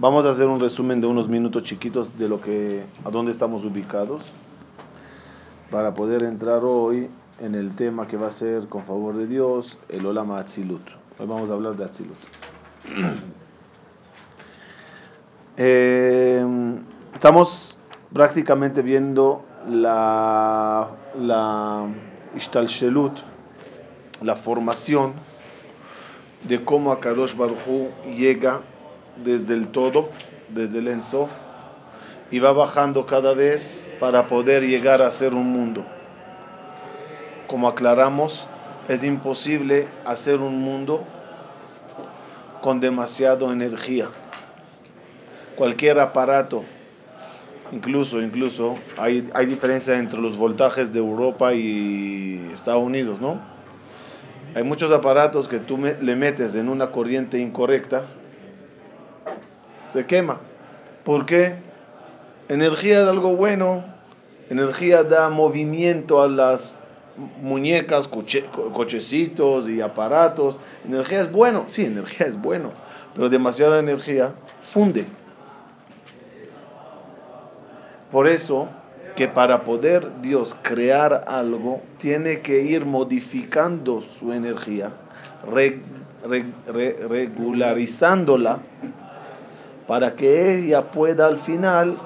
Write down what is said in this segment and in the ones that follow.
Vamos a hacer un resumen de unos minutos chiquitos de lo que, a dónde estamos ubicados, para poder entrar hoy en el tema que va a ser, con favor de Dios, el Olama Atzilut. Hoy vamos a hablar de Atzilut. Eh, estamos prácticamente viendo la, la Ishtalshelut, la formación de cómo Akadosh Baruj llega desde el todo, desde el Ensof, y va bajando cada vez para poder llegar a ser un mundo. Como aclaramos, es imposible hacer un mundo con demasiada energía. Cualquier aparato, incluso, incluso, hay, hay diferencia entre los voltajes de Europa y Estados Unidos, ¿no? Hay muchos aparatos que tú le metes en una corriente incorrecta se quema. ¿Por qué? Energía es algo bueno, energía da movimiento a las muñecas, cochecitos y aparatos. Energía es bueno, sí, energía es bueno, pero demasiada energía funde. Por eso que para poder Dios crear algo, tiene que ir modificando su energía, regularizándola para que ella pueda al final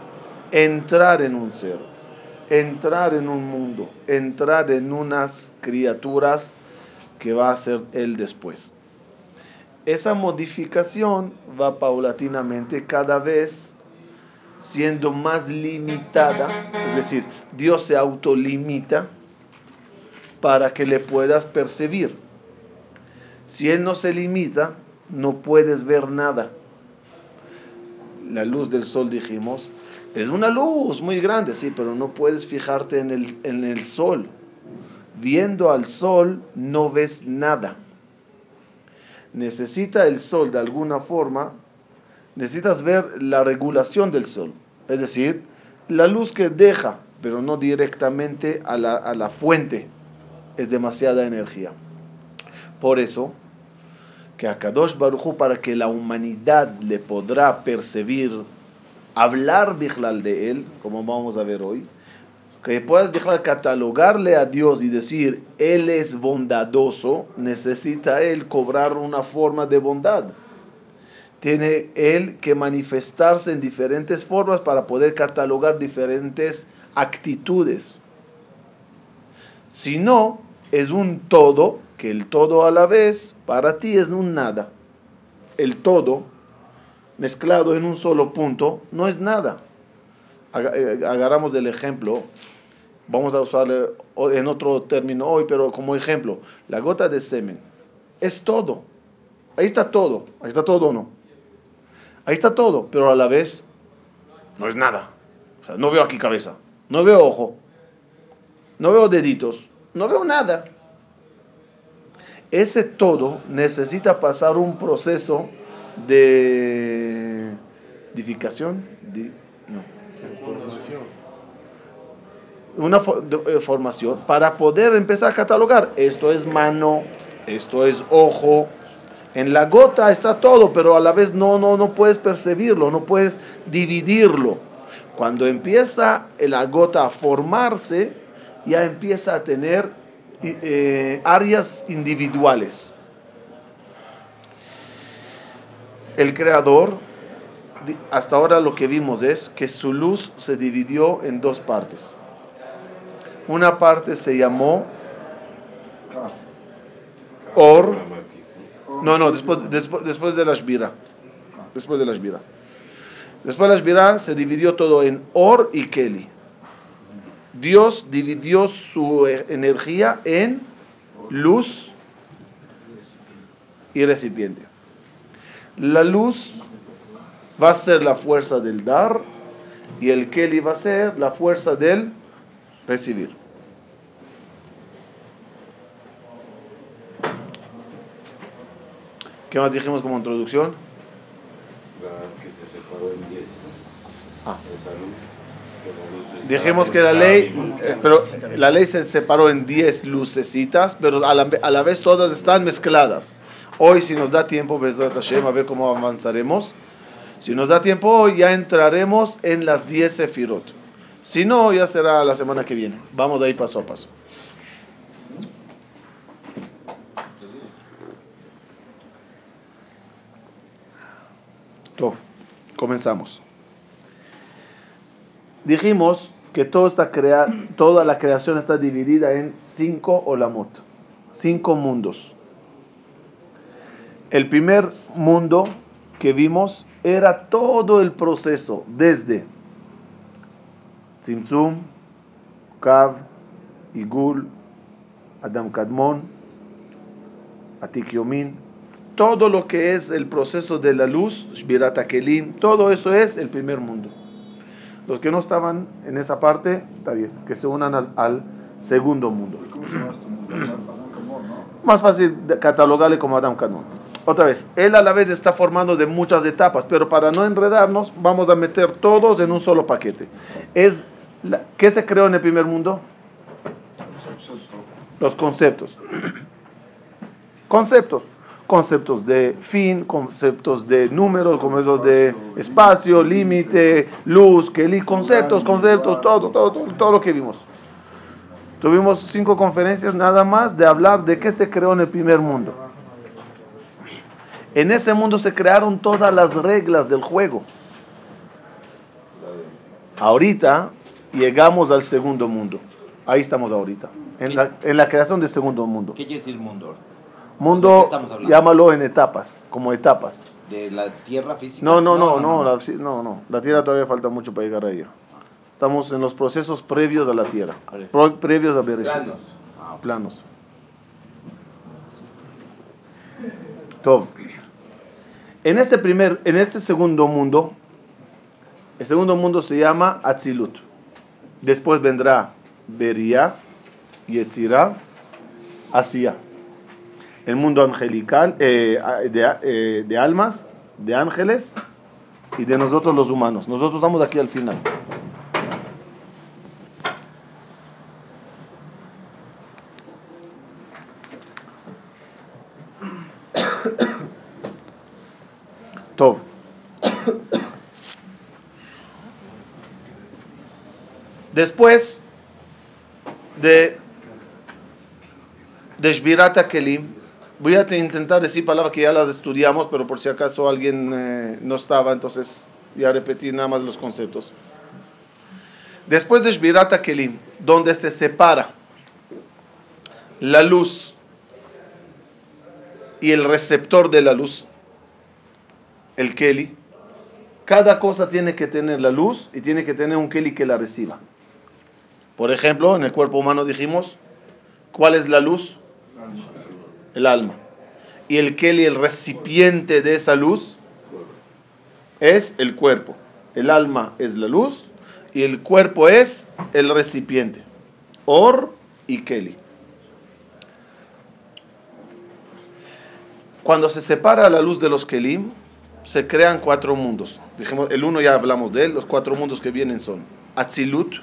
entrar en un ser, entrar en un mundo, entrar en unas criaturas que va a ser él después. Esa modificación va paulatinamente cada vez siendo más limitada, es decir, Dios se autolimita para que le puedas percibir. Si Él no se limita, no puedes ver nada la luz del sol, dijimos, es una luz muy grande, sí, pero no puedes fijarte en el, en el sol. Viendo al sol no ves nada. Necesita el sol de alguna forma, necesitas ver la regulación del sol, es decir, la luz que deja, pero no directamente a la, a la fuente, es demasiada energía. Por eso, que a Kadosh Baruchu para que la humanidad le podrá percibir, hablar Bichlal de él, como vamos a ver hoy, que puedas Bichlal catalogarle a Dios y decir, Él es bondadoso, necesita Él cobrar una forma de bondad. Tiene Él que manifestarse en diferentes formas para poder catalogar diferentes actitudes. Si no, es un todo que el todo a la vez para ti es un nada. El todo mezclado en un solo punto no es nada. Eh, agarramos el ejemplo, vamos a usarle en otro término hoy, pero como ejemplo, la gota de semen es todo. Ahí está todo, ahí está todo no. Ahí está todo, pero a la vez no es nada. No veo aquí cabeza, no veo ojo, no veo deditos, no veo nada ese todo necesita pasar un proceso de edificación, no, una eh, formación para poder empezar a catalogar. Esto es mano, esto es ojo. En la gota está todo, pero a la vez no, no, no puedes percibirlo, no puedes dividirlo. Cuando empieza la gota a formarse, ya empieza a tener eh, áreas individuales. El creador, hasta ahora lo que vimos es que su luz se dividió en dos partes. Una parte se llamó Or. No, no, después, después, después de la Shbira. Después de la Shbira. Después de la Shbira se dividió todo en Or y Keli. Dios dividió su e-, energía en luz y recipiente. La luz va a ser la fuerza del dar y el Keli va a ser la fuerza del recibir. ¿Qué más dijimos como introducción? que se separó en 10. Ah. Dijimos que la ley, pero la ley se separó en 10 lucecitas, pero a la, vez todas están mezcladas. Hoy, si nos da tiempo, a ver cómo avanzaremos. Si nos da tiempo ya entraremos en las 10 sefirot. Si no, ya será la semana que viene. Vamos a ir paso a paso. comenzamos. Dijimos que toda, esta crea, toda la creación está dividida en cinco olamot, cinco mundos. El primer mundo que vimos era todo el proceso desde Tzimtzum, Kav, Igul, Adam Kadmon, Atik Yomin, todo lo que es el proceso de la luz, Shbirat Kelim, todo eso es el primer mundo. Los que no estaban en esa parte, está bien, que se unan al, segundo mundo. Más fácil catalogarle como Adam Kadmon. Otra vez, él a la vez está formando de muchas etapas, pero para no enredarnos, vamos a meter todos en un solo paquete. Es ¿Qué se creó en el primer mundo? Los conceptos. Conceptos conceptos de fin, conceptos de números, conceptos de espacio, límite, luz, que conceptos, conceptos, todo, todo, todo, todo lo que vimos. Tuvimos cinco conferencias nada más de hablar de qué se creó en el primer mundo. En ese mundo se crearon todas las reglas del juego. Ahorita llegamos al segundo mundo. Ahí estamos ahorita, en la, en la creación del segundo mundo. ¿Qué quiere decir mundo? Mundo, llámalo en etapas, como etapas. ¿De la tierra física? No, no, no, no, La, no, no. La tierra todavía falta mucho para llegar a ella. Estamos en los procesos previos a la tierra, previos a Bereshit. Planos. Ah, Planos. Todo. En este primer, en este segundo mundo, el segundo mundo se llama Atzilut. Después vendrá Beria, Yetzirah, Asia el mundo angelical, eh, eh, de, almas, de ángeles y de nosotros los humanos. Nosotros estamos aquí al final. Tov. Después de de Shbirata Kelim, Voy a intentar decir palabras que ya las estudiamos, pero por si acaso alguien eh, no estaba, entonces voy a repetir nada más los conceptos. Después de Shbirata Kelim, donde se separa la luz y el receptor de la luz, el Keli, cada cosa tiene que tener la luz y tiene que tener un Keli que la reciba. Por ejemplo, en el cuerpo humano dijimos, ¿cuál es la luz? El alma. Y el Keli, el recipiente de esa luz, es el cuerpo. El alma es la luz y el cuerpo es el recipiente. Or y Keli. Cuando se separa la luz de los Kelim, se crean cuatro mundos. Dijimos, el uno ya hablamos de él, los cuatro mundos que vienen son Atzilut,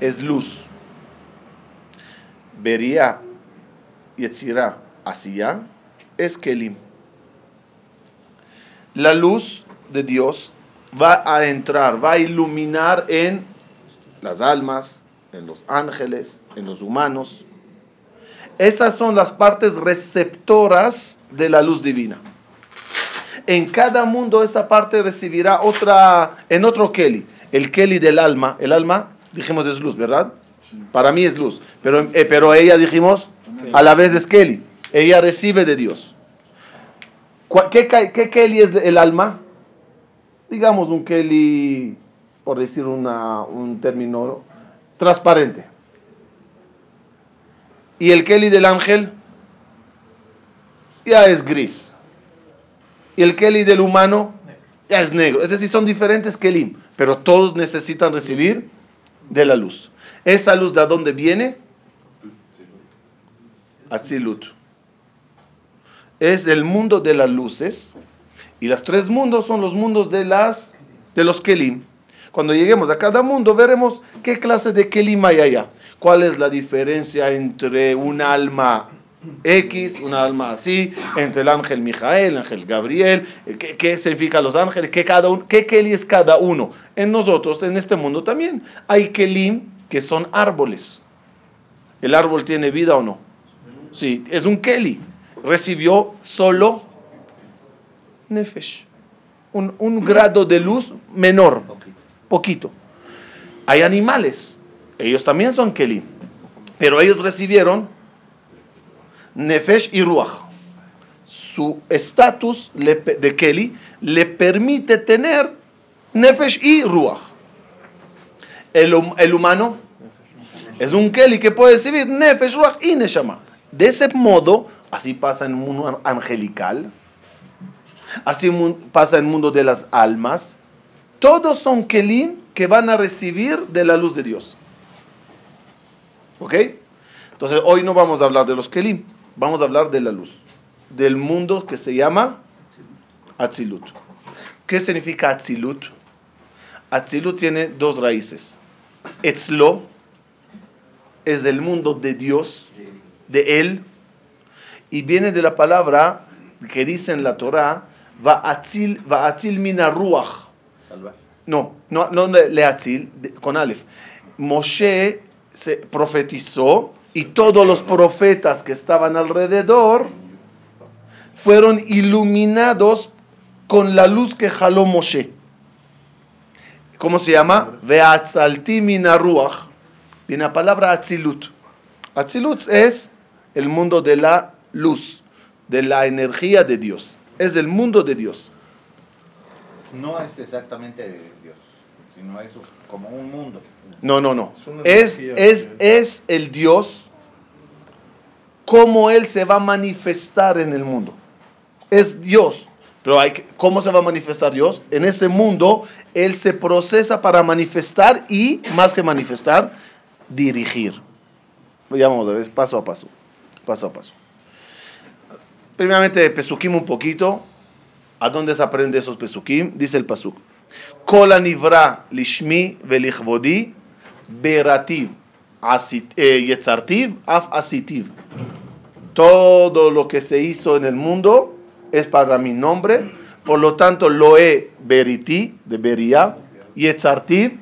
es luz. Beria Yetzirah, Asiya, es Kelim. La luz de Dios va a entrar, va a iluminar en las almas, en los ángeles, en los humanos. Esas son las partes receptoras de la luz divina. En cada mundo esa parte recibirá otra, en otro Keli, el Keli del alma. El alma, dijimos, es luz, ¿verdad? Para mí es luz. Pero, eh, pero ella, dijimos, a la vez es Kelly. Ella recibe de Dios. ¿Qué, qué Kelly es el alma? Digamos un Kelly, por decir un término, transparente. Y el Kelly del ángel ya es gris. Y el Kelly del humano ya es negro. Es decir, son diferentes Kelim, pero todos necesitan recibir de la luz. ¿Esa luz de dónde viene? Atzilut. Es el mundo de las luces. Y los tres mundos son los mundos de, las, de los Kelim. Cuando lleguemos a cada mundo veremos qué clase de Kelim hay allá. ¿Cuál es la diferencia entre un alma X, una alma así, entre el ángel Mijael, el ángel Gabriel, ¿qué, qué significan los ángeles? ¿Qué, cada uno, ¿Qué Keli es cada uno? En nosotros, en este mundo también, hay Kelim que son árboles. ¿El árbol tiene vida o no? Sí, es un Keli. Recibió solo Nefesh. Un, grado de luz menor, poquito. Hay animales, ellos también son Kelim, pero ellos recibieron Nefesh y Ruach. Su estatus de Keli le permite tener Nefesh y Ruach. El, humano es un Keli que puede recibir Nefesh, Ruach y Neshama. De ese modo, así pasa en el mundo angelical, así pasa en el mundo de las almas. Todos son Kelim que van a recibir de la luz de Dios. ¿Ok? Entonces, hoy no vamos a hablar de los Kelim vamos a hablar de la luz, del mundo que se llama Atzilut. ¿Qué significa Atzilut? Atzilut tiene dos raíces. Etzlo es del mundo de Dios, de Él, y viene de la palabra que dice en la Torah, va atzil, va atzil mina ruach. No, no, no le atzil, con Aleph. Moshe se profetizó y todos los profetas que estaban alrededor fueron iluminados con la luz que jaló Moshe. ¿Cómo se llama? Veatzaltimina ruach. Viene la palabra atzilut. Atzilut es el mundo de la luz, de la energía de Dios. Es el mundo de Dios. No es exactamente de Dios, sino es como un mundo. No, no, no. Es, es, es el Dios cómo Él se va a manifestar en el mundo. Es Dios. Pero hay ¿cómo se va a manifestar Dios? En ese mundo, Él se procesa para manifestar y, más que manifestar, dirigir. Ya vamos a ver, paso a paso. Paso a paso. Primeramente, Pesukim un poquito. ¿A dónde se aprende esos Pesukim? Dice el Pasuk. Kola nivra lishmi velichvodi berativ eh, yetzartiv af asitiv. Todo lo que se hizo en el mundo es para mi nombre. Por lo tanto, lo he beriti, de beria, yetzartiv,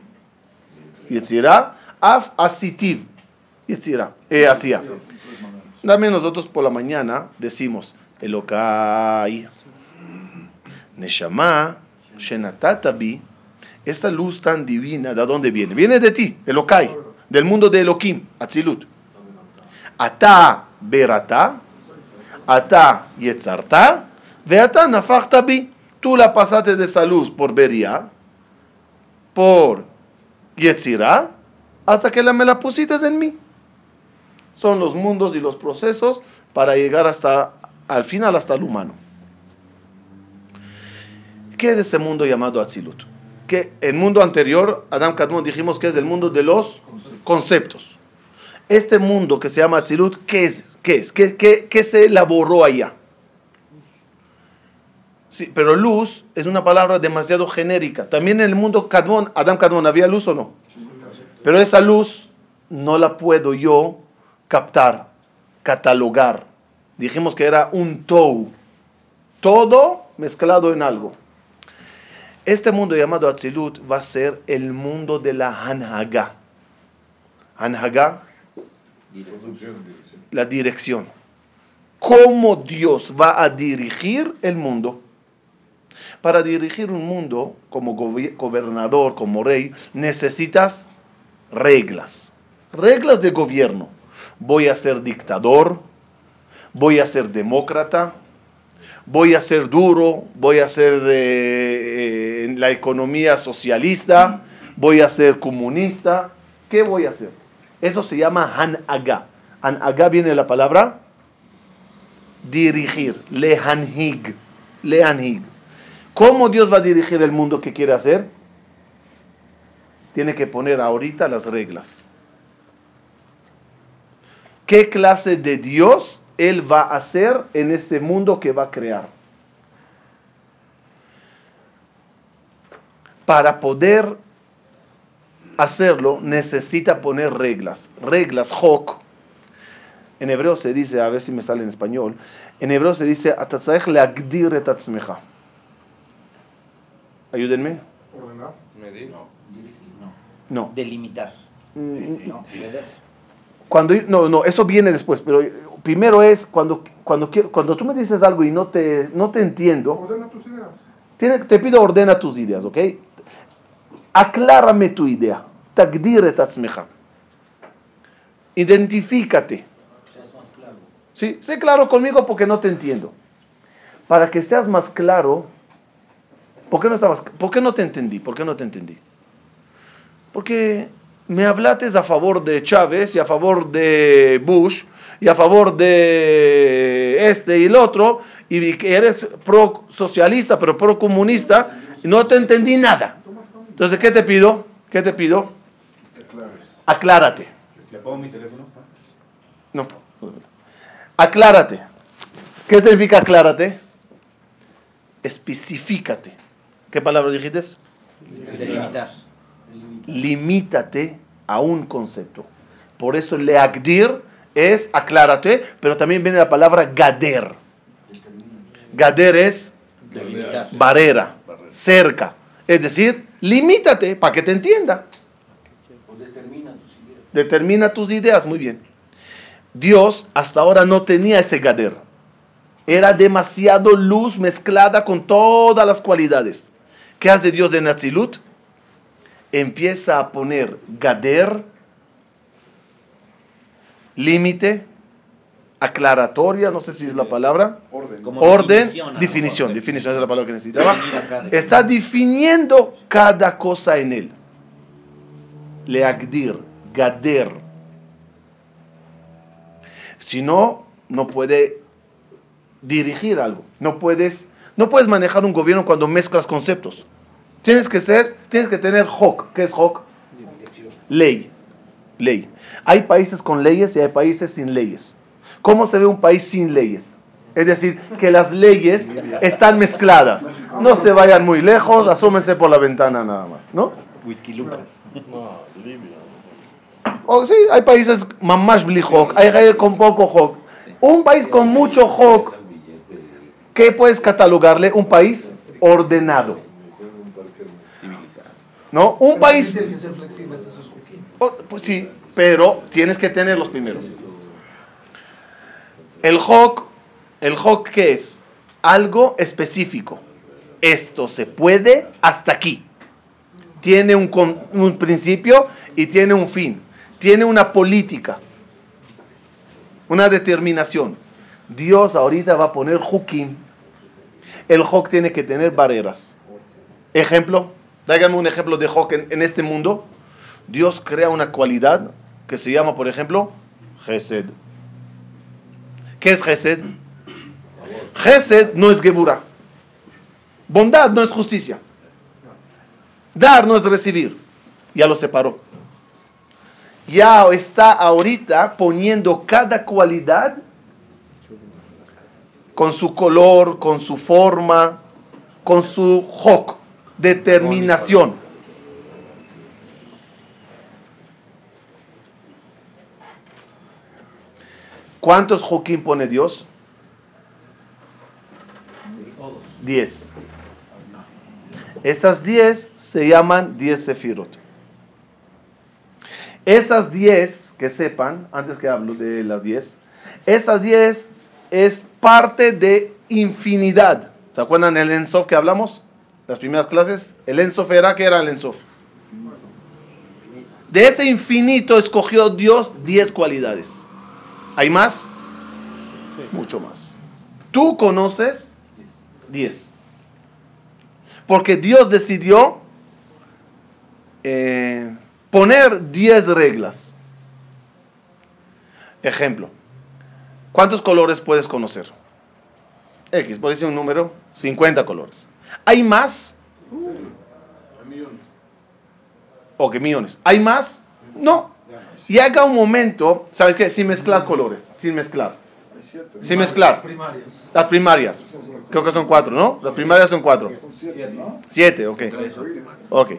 yetzira, af asitiv, yetzira, e hacía. También nosotros por la mañana decimos, Elokai, Neshama, Shenatatabi, esta luz tan divina, ¿de dónde viene? Viene de ti, Elokai, del mundo de Elohim, Atzilut. Ata berata, ata yetzarta, veata nafachta bi. Tú la pasaste de esa luz por beria, por yetzira, hasta que la, me la pusiste en mí. Son los mundos y los procesos para llegar hasta, al final, hasta el humano. ¿Qué es ese mundo llamado Atzilut? Que el mundo anterior, Adam Kadmon, dijimos que es el mundo de los conceptos. Este mundo que se llama Atzilut, ¿qué es? ¿Qué es? ¿Qué, qué, se elaboró allá? Sí, pero luz es una palabra demasiado genérica. También en el mundo Kadmon, Adam Kadmon, ¿había luz o no? Pero esa luz no la puedo yo captar, catalogar. Dijimos que era un tou. Todo mezclado en algo. Este mundo llamado Atzilut va a ser el mundo de la Hanhaga. Hanhaga la dirección. ¿Cómo Dios va a dirigir el mundo? Para dirigir un mundo como gobernador, como rey, necesitas reglas. Reglas de gobierno. Voy a ser dictador, voy a ser demócrata, voy a ser duro, voy a ser eh, en la economía socialista, voy a ser comunista. ¿Qué voy a hacer? Eso se llama Han-Aga. Han-Aga viene la palabra dirigir, lehanhig, lehanhig. ¿Cómo Dios va a dirigir el mundo que quiere hacer? Tiene que poner ahorita las reglas. ¿Qué clase de Dios Él va a hacer en este mundo que va a crear? Para poder hacerlo necesita poner reglas. Reglas, Hok, En hebreo se dice, a ver si me sale en español, en hebreo se dice, "Atatzarech leagdir et atzmecha". Ayúdenme. Ordenar. Medir. No. No. Delimitar. Mm, No. Medir. Cuando, no, no, eso viene después, pero primero es cuando, cuando, quiero- cuando tú me dices algo y no te, no te entiendo, Ordena tus ideas. tiene- te pido ordena tus ideas, ¿ok? Aclárame tu idea. Tagdir et atzmecha. Identifícate. Sí, sé claro conmigo porque no te entiendo. Para que seas más claro, ¿por qué no, estabas, ¿por qué no te entendí? ¿Por qué no te entendí? Porque me hablates a favor de Chávez y a favor de Bush y a favor de este y el otro y que eres pro socialista pero pro comunista y no te entendí nada. Entonces, ¿qué te pido? ¿Qué te pido? Aclárate. ¿Le pongo mi teléfono? No. Aclárate. ¿Qué significa aclárate? Especifícate. ¿Qué palabra dijiste? Delimitar. Limítate a un concepto. Por eso leagdir es aclárate, pero también viene la palabra gader. Gader es Delimitar. barrera, cerca. Es decir, limítate para que te entienda. Determina tus ideas, muy bien. Dios hasta ahora no tenía ese gader. Era demasiado luz mezclada con todas las cualidades. ¿Qué hace Dios en Atzilut? Empieza a poner gader, límite, aclaratoria, no sé si es la palabra, Orden. Como orden, definición, definición, definición es la palabra que necesitaba. Está definiendo cada cosa en él. Leagdir, gader. Si no, no puede dirigir algo. No puedes, no puedes manejar un gobierno cuando mezclas conceptos. Tienes que ser, tienes que tener HOC. ¿Qué es HOC? Ley. Ley. Hay países con leyes y hay países sin leyes. ¿Cómo se ve un país sin leyes? Es decir, que las leyes están mezcladas. No se vayan muy lejos, asómense por la ventana nada más, ¿no? Whisky Luca. No, Libia. O sí, hay países mamash bli hok, hay países con poco hok. Un país con mucho hok, ¿qué puedes catalogarle? Un país ordenado, Civilizado. ¿no? Un país, que ser flexibles esos oh, pues sí, pero tienes que tener los primeros. El hok, el hok ¿qué es? Algo específico. Esto se puede hasta aquí. Tiene un, con- un principio y tiene un fin. Tiene una política. Una determinación. Dios ahorita va a poner hukim. El hok tiene que tener barreras. Ejemplo, dágame un ejemplo de hok en, en este mundo. Dios crea una cualidad que se llama, por ejemplo, Gesed. ¿Qué es Gesed? Gesed no es Gebura. Bondad no es justicia. Dar no es recibir. Ya lo separó. Ya está ahorita poniendo cada cualidad con su color, con su forma, con su hok, determinación. ¿Cuántos Joquín pone Dios? Diez. Esas diez se llaman diez sefirot. Esas diez, que sepan, antes que hablo de las diez, esas diez es parte de infinidad. ¿Se acuerdan el Ensof que hablamos? Las primeras clases. El Ensof era, ¿qué era el Ensof? De ese infinito escogió Dios diez cualidades. ¿Hay más? Mucho más. Tú conoces 10. Porque Dios decidió eh, poner 10 reglas. Ejemplo. ¿Cuántos colores puedes conocer? X, por decir un número, 50 colores. ¿Hay más? ¿O qué millones? ¿Hay más? No. Llega un momento, ¿sabes qué? Sin mezclar colores, sin mezclar. Sin mezclar. Las primarias. Creo que son cuatro, ¿no? Las primarias son cuatro. Siete, ok. Ok.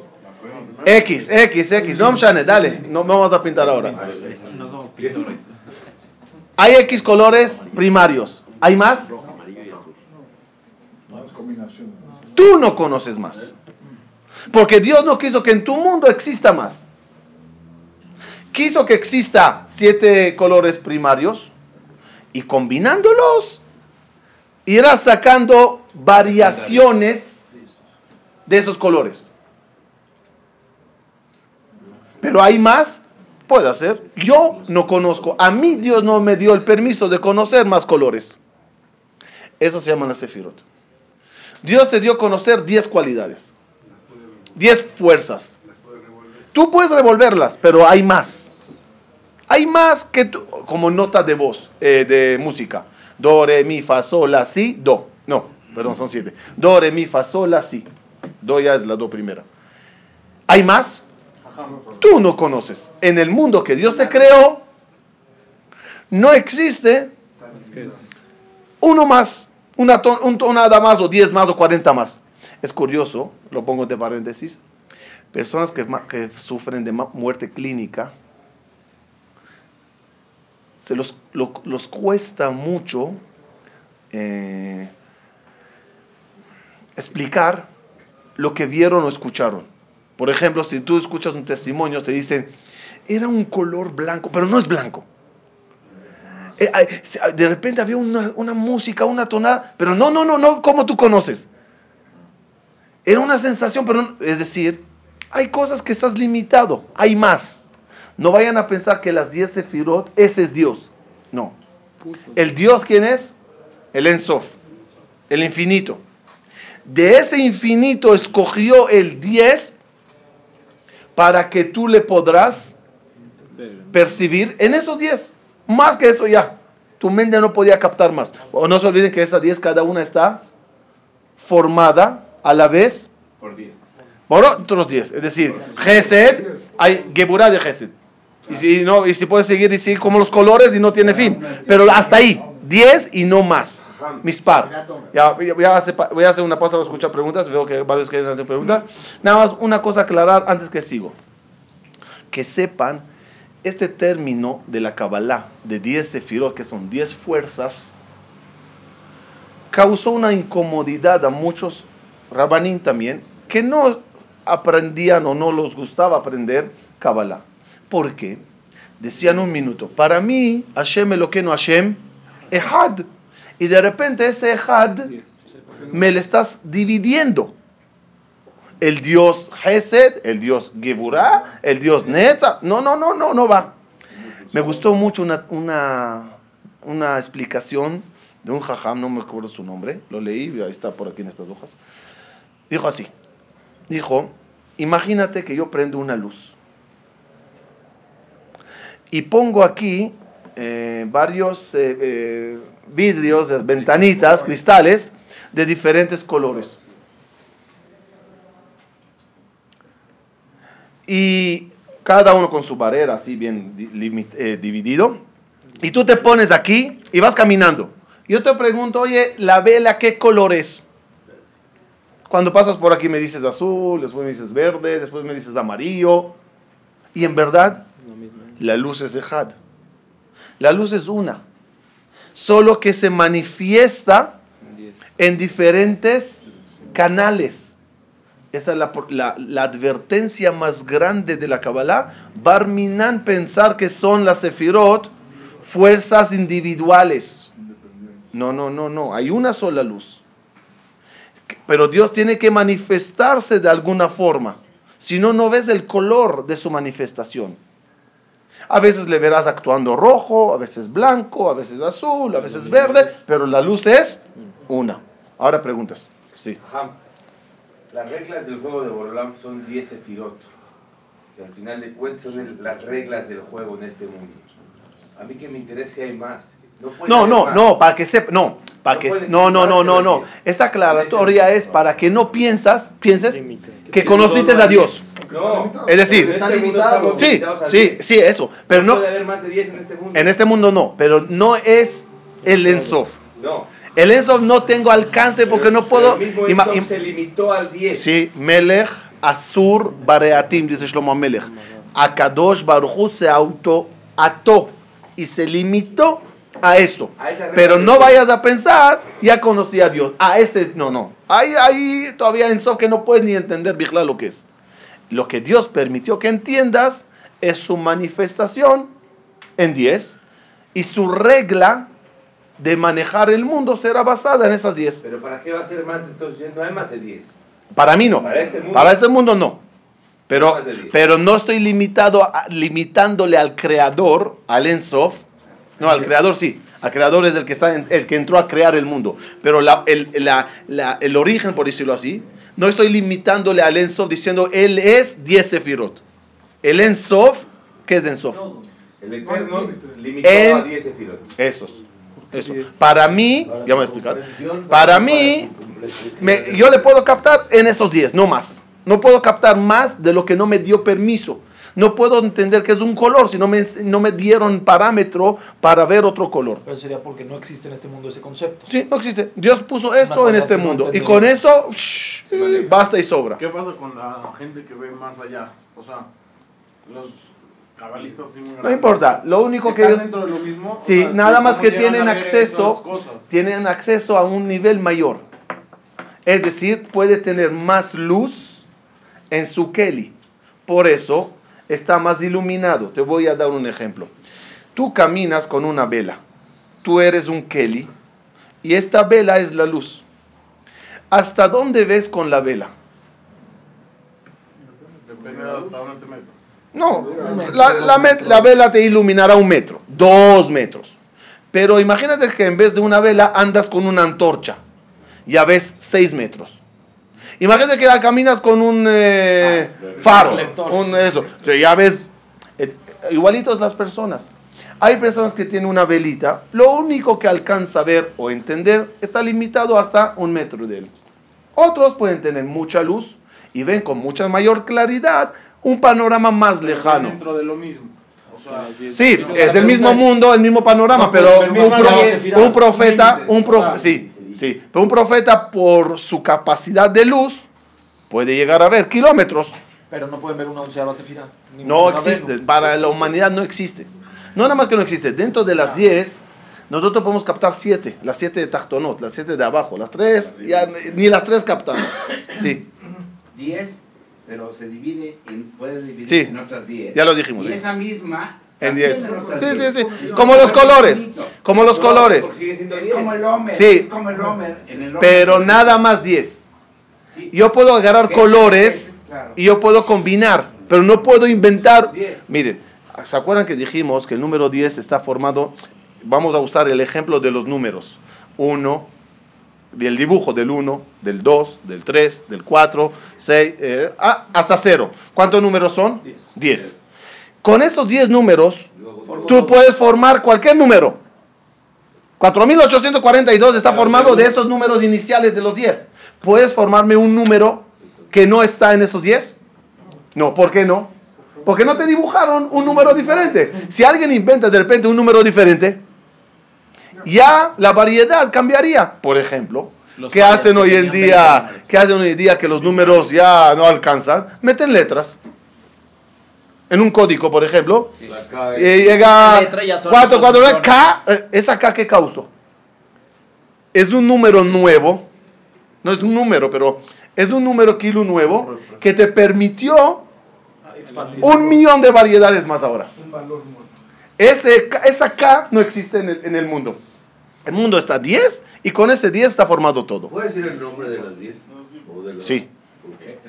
X, X, X. No, Shane, dale. No vamos a pintar ahora. Hay X colores primarios. ¿Hay más? Tú no conoces más. Porque Dios no quiso que en tu mundo exista más. Quiso que exista siete colores primarios y combinándolos irás sacando variaciones de esos colores. Pero hay más, puede ser. Yo no conozco. A mí Dios no me dio el permiso de conocer más colores. Eso se llama la Sefirot. Dios te dio conocer 10 cualidades, 10 fuerzas. Tú puedes revolverlas, pero hay más. Hay más que tú, como nota de voz, eh, de música. Do, re, mi, fa, sol, la, si, do. No, perdón, son siete. Do, re, mi, fa, sol, la, si. Do ya es la do primera. ¿Hay más? Tú no conoces. En el mundo que Dios te creó, no existe uno más, una un tonada más, o 10 más, o 40 más. Es curioso, lo pongo entre paréntesis, personas que, sufren de muerte clínica, se los, lo- los cuesta mucho eh, explicar lo que vieron o escucharon. Por ejemplo, si tú escuchas un testimonio, te dicen, era un color blanco, pero no es blanco. Eh, de repente había una, una música, una tonada, pero no, no, no, no, como tú conoces. Era una sensación, pero es decir, hay cosas que estás limitado, hay más. No vayan a pensar que las 10 sefirot, ese es Dios. No. El Dios, ¿quién es? El Ensof, el infinito. De ese infinito escogió el 10 para que tú le podrás percibir en esos 10. Más que eso ya. Tu mente no podía captar más. O no se olviden que esas 10 cada una está formada a la vez Por 10. por otros 10. Es decir, Gesed, hay Geburah de Gesed. Y si, no, y si puedes seguir y seguir como los colores y no tiene fin. Pero hasta ahí, 10 y no más. Mispar. Ya, ya- voy, a hacer, pa- voy a hacer una pausa para escuchar preguntas. Veo que varios quieren hacer preguntas. Nada más una cosa aclarar antes que sigo. Que sepan, este término de la Kabbalah, de 10 sefirot, que son 10 fuerzas, causó una incomodidad a muchos rabanín también, que no aprendían o no les gustaba aprender Kabbalah. ¿Por qué? Decían un minuto, para mí, Hashem Eloqueno Hashem, Ehad. Y de repente ese Ehad me le estás dividiendo. El Dios Hesed, el Dios Geburah, el Dios Netza. No, no, no, no, no va. Me gustó mucho una, una, una explicación de un jajam, no me acuerdo su nombre, lo leí, ahí está por aquí en estas hojas. Dijo así, dijo, imagínate que yo prendo una luz y pongo aquí eh, varios eh, eh, vidrios, de ventanitas, cristales de diferentes colores. Y cada uno con su barrera así bien eh, dividido. Y tú te pones aquí y vas caminando. Yo te pregunto, oye, la vela, ¿qué color es? Cuando pasas por aquí me dices azul, después me dices verde, después me dices amarillo. Y en verdad, la luz es de Had. La luz es una. Solo que se manifiesta en diferentes canales. Esa es la, la- la advertencia más grande de la Kabbalah. Barminan pensar que son las Sefirot fuerzas individuales. No, no, no, no. Hay una sola luz. Pero Dios tiene que manifestarse de alguna forma. Si no, no ves el color de su manifestación. A veces le verás actuando rojo, a veces blanco, a veces azul, a veces verde, pero la luz es una. Ahora preguntas. Sí. Ajá. Las reglas del juego de Borolam son 10 sefirot. Que al final de cuentas son las reglas del juego en este mundo. A mí que me interesa hay más. No, No, no, no, para que sepa, no, para No que, no, no, no, no, no. Esa aclaratoria es para que no piensas, pienses que conociste a Dios. No. Es decir, En Está este Sí, limitados sí, 10. sí, eso. Pero no no, puede haber más de 10 en este mundo. en este mundo no, pero no es el Ensof. No. El Ensof no tengo alcance porque Pero- no puedo. El mismo Ensof im- se limitó al 10. Sí, Melech Asur Bareatim, dice Shlomo Melech. Akadosh Baruchu se autoató y se limitó a esto. A Pero no vayas a pensar, ya conocí a Dios. A ese, no, no. Ahí, ahí todavía en que no puedes ni entender, Bigla, lo que es. Lo que Dios permitió que entiendas es su manifestación en 10 y su regla de manejar el mundo será basada en esas 10. Pero ¿para qué va a ser más? Entonces no hay más de 10. Para mí no. Para este mundo. Para este mundo no. Pero, Más de 10. pero no estoy limitado a- limitándole al creador, al Ensof. No, al creador sí. Al creador es el que, está en- el que entró a crear el mundo. Pero la- el, la- la- el origen, por decirlo así, no estoy limitándole al Ensof diciendo él es 10 Sefirot. El Ensof, ¿qué es Ensof? El Eterno limitó En- a 10 sefirot. Esos. Eso. Para mí, ya me voy a explicar. Para mí, me- yo le puedo captar en esos 10, no más. No puedo captar más de lo que no me dio permiso. No puedo entender que es un color si no me, no me dieron parámetro para ver otro color. Pero sería porque no existe en este mundo ese concepto. Sí, no existe. Dios puso esto en este que no mundo. Y con eso, shh, basta y sobra. ¿Qué pasa con la gente que ve más allá? O sea, los cabalistas muy No importa. Lo único que ¿Están ellos dentro de lo mismo? O Sí, sea, nada más ¿cómo que tienen acceso- tienen acceso a un nivel mayor. Es decir, puede tener más luz en su Kelly. Por eso está más iluminado. Te voy a dar un ejemplo. Tú caminas con una vela. Tú eres un Kelly y esta vela es la luz. ¿Hasta dónde ves con la vela? Depende de hasta dónde te metas. No, la, la vela te iluminará un metro, dos metros. Pero imagínate que en vez de una vela andas con una antorcha. Ya ves seis metros. Imagínate que caminas con un eh, faro. reflector. Un eso. O sea, ya ves. eh, igualitos las personas. Hay personas que tienen una velita. Lo único que alcanza a ver o entender está limitado hasta un metro de él. Otros pueden tener mucha luz y ven con mucha mayor claridad un panorama más Pero lejano. Dentro de lo mismo. O sea, Sí, no, es la el mismo es- mundo, el mismo panorama, No, pero pero un, pro- un profeta, un profe- claro. sí, sí, pero un profeta por su capacidad de luz puede llegar a ver kilómetros. Pero no pueden ver una onceava sefira. ni No existe, para la humanidad no existe. No nada más que no existe, dentro de las 10 nosotros podemos captar 7, las 7 de Tachtonot, las 7 de abajo, las 3, ya ni las 3 captamos. Sí, 10, pero se divide en, puede dividirse Sí, en otras 10. ya lo dijimos, Y sí. esa misma. En también 10. en otras Sí, sí, 10. sí, como los colores, como los colores, porque sigue siendo Es 10. como el Homer. Sí. Es como el Homer. En el Homer. pero nada más 10. Sí. Yo puedo agarrar colores y yo puedo combinar, pero no puedo inventar. 10. Miren, ¿se acuerdan que dijimos que el número 10 está formado? Vamos a usar el ejemplo de los números. 1, del dibujo del 1, del 2, del 3, del 4, 6, eh, ah, hasta 0. ¿Cuántos números son? Diez. 10. Con esos 10 números, tú puedes formar cualquier número. 4842 está formado de esos números iniciales de los 10. ¿Puedes formarme un número que no está en esos 10? No, ¿por qué no? Porque no te dibujaron un número diferente. Si alguien inventa de repente un número diferente, ya la variedad cambiaría. Por ejemplo, ¿qué hacen hoy en tenían 20 día? ¿Qué hacen hoy en día que los números ya no alcanzan? Meten letras. En un código, por ejemplo, es- y llega La letra ya son 4, 4, millones. K, eh, ¿esa K qué causó? Es un número nuevo, no es un número, pero es un número kilo nuevo que te permitió un millón de variedades más ahora. Ese, esa K no existe en el, en el mundo. El mundo está 10 y con ese 10 está formado todo. ¿Puedes decir el nombre de las 10? ¿O de la- Sí.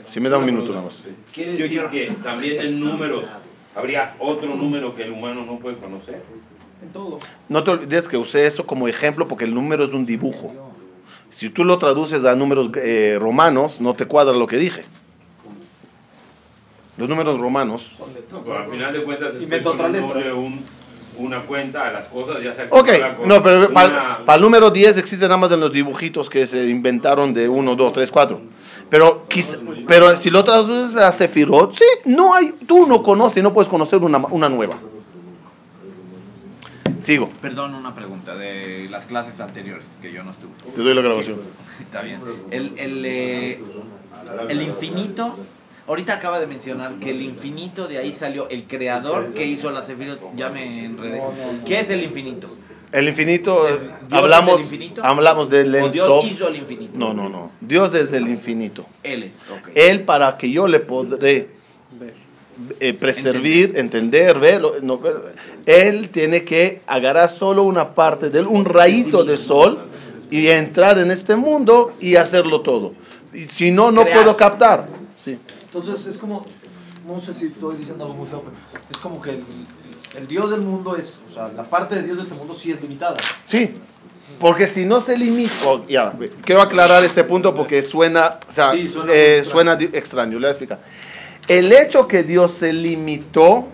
Si me da un minuto nada más. Quiere Yo decir que también en números habría otro número que el humano no puede conocer. En todo. No te olvides que usé eso como ejemplo porque el número es un dibujo. Si tú lo traduces a números eh, romanos, no te cuadra lo que dije. Los números romanos. Pero al final de cuentas poniéndole un, una cuenta a las cosas, ya sea Ok, no, pero una- para, el número 10 existe nada más en los dibujitos que se inventaron de 1, 2, 3, 4. Pero, quiz- pero si lo traduces a Sefirot, sí, no hay, tú no conoces, no puedes conocer una, una nueva. Sigo, Perdón, una pregunta de las clases anteriores que yo no estuve. te doy la grabación. Está bien. El, el, eh, el infinito, ahorita acaba de mencionar que el infinito de ahí salió el creador que hizo la Sefirot. Ya me enredé. ¿Qué es el infinito? El infinito, ¿Dios hablamos, es el infinito? hablamos del ¿O Dios hizo el infinito? No, no, no. Dios es el infinito. Él es. Él para que yo le podré eh, preservar, entender, ver, no, ver, él tiene que agarrar solo una parte de él, un rayito de sol y entrar en este mundo y hacerlo todo. Y si no, no Crear. puedo captar. Sí. Entonces es como, no sé si estoy diciendo algo muy feo, pero es como que el, el Dios del mundo es, o sea, la parte de Dios de este mundo sí es limitada. Sí, porque si no se limita, oh, quiero aclarar este punto porque suena, o sea, Sí, suena eh, extraño. suena di- extraño, le voy a explicar. El hecho que Dios se limitó,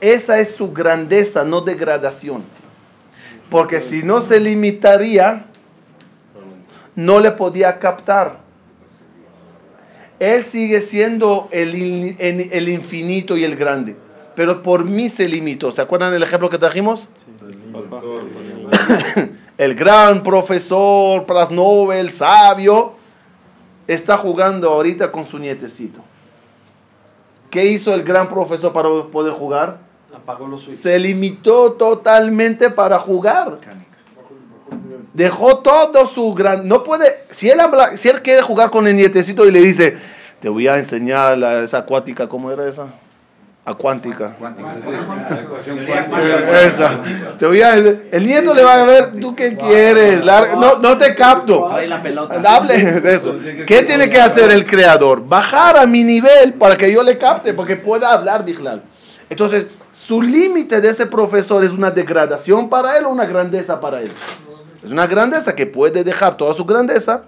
esa es su grandeza, no degradación. Porque si no se limitaría, no le podía captar. Él sigue siendo el- el infinito y el grande, pero por mí se limitó. ¿Se acuerdan del ejemplo que trajimos? el gran profesor, Pras Nobel, sabio, está jugando ahorita con su nietecito. ¿Qué hizo el gran profesor para poder jugar? Apagó los. Se limitó totalmente para jugar. Dejó todo su gran... No puede... Si él, habla, si él quiere jugar con el nietecito y le dice, te voy a enseñar la- esa acuática, ¿cómo era esa? Acuántica. Eh, Esa. Te voy a, el nieto le va a ver, ¿tú qué quieres? Larga- no, no te capto. Hable de eso. ¿Qué tiene que hacer el creador? Bajar a mi nivel para que yo le capte, porque pueda hablar Dijlal. Entonces, su límite de ese profesor es una degradación para él o una grandeza para él. Es una grandeza que puede dejar toda su grandeza